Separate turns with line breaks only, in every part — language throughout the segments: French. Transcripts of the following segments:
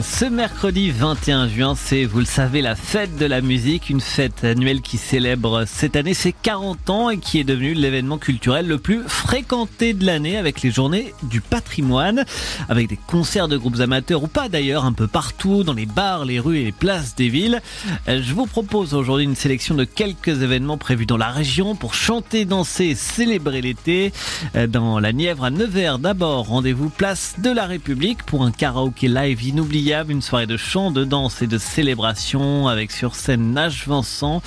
Ce mercredi 21 juin, c'est, vous le savez, la fête de la musique, une fête annuelle qui célèbre cette année ses 40 ans et qui est devenue l'événement culturel le plus fréquenté de l'année avec les journées du patrimoine, avec des concerts de groupes amateurs ou pas d'ailleurs, un peu partout, dans les bars, les rues et les places des villes. Je vous propose aujourd'hui une sélection de quelques événements prévus dans la région pour chanter, danser célébrer l'été. Dans la Nièvre à Nevers d'abord, rendez-vous place de la République pour un karaoké live inoubliable, une soirée de chant, de danse et de célébration avec sur scène Nash Vincent,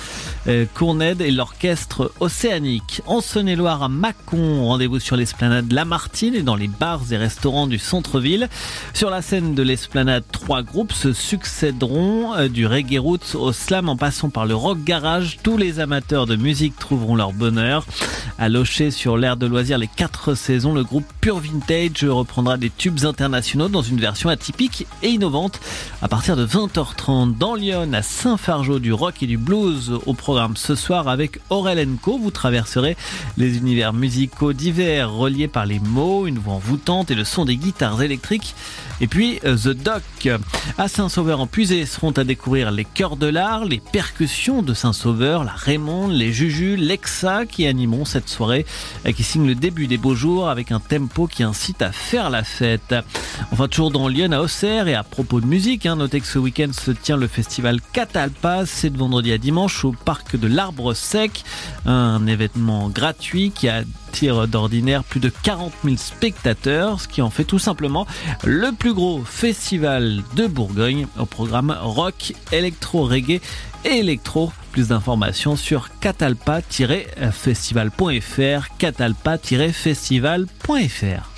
euh, Courned et l'orchestre océanique. En Saône-et-Loire à Mâcon, rendez-vous sur l'esplanade Lamartine et dans les bars et restaurants du centre-ville. Sur la scène de l'esplanade, trois groupes se succéderont euh, du reggae roots au slam en passant par le rock garage. Tous les amateurs de musique trouveront leur bonheur. À Locher sur l'air de loisirs les quatre saisons, le groupe Pure Vintage reprendra des tubes internationaux dans une version atypique et innovante à partir de 20h30 dans Lyon à Saint-Fargeau du rock et du blues au programme ce soir avec Aurel Co. Vous traverserez les univers musicaux divers reliés par les mots, une voix envoûtante et le son des guitares électriques. Et puis The Doc à Saint-Sauveur en Puisée seront à découvrir les chœurs de l'art, les percussions de Saint-Sauveur, la Raymonde, les Jujus, l'Exa qui animeront cette soirée qui signe le début des beaux jours avec un tempo qui incite à faire la fête. Enfin, toujours dans Lyon à Auxerre et à propos de musique, hein, notez que ce week-end se tient le festival Catalpa, c'est de vendredi à dimanche au parc de l'Arbre Sec, un événement gratuit qui attire d'ordinaire plus de 40 000 spectateurs, ce qui en fait tout simplement le plus gros festival de Bourgogne au programme rock, électro, reggae et électro. Plus d'informations sur catalpa-festival.fr, catalpa-festival.fr.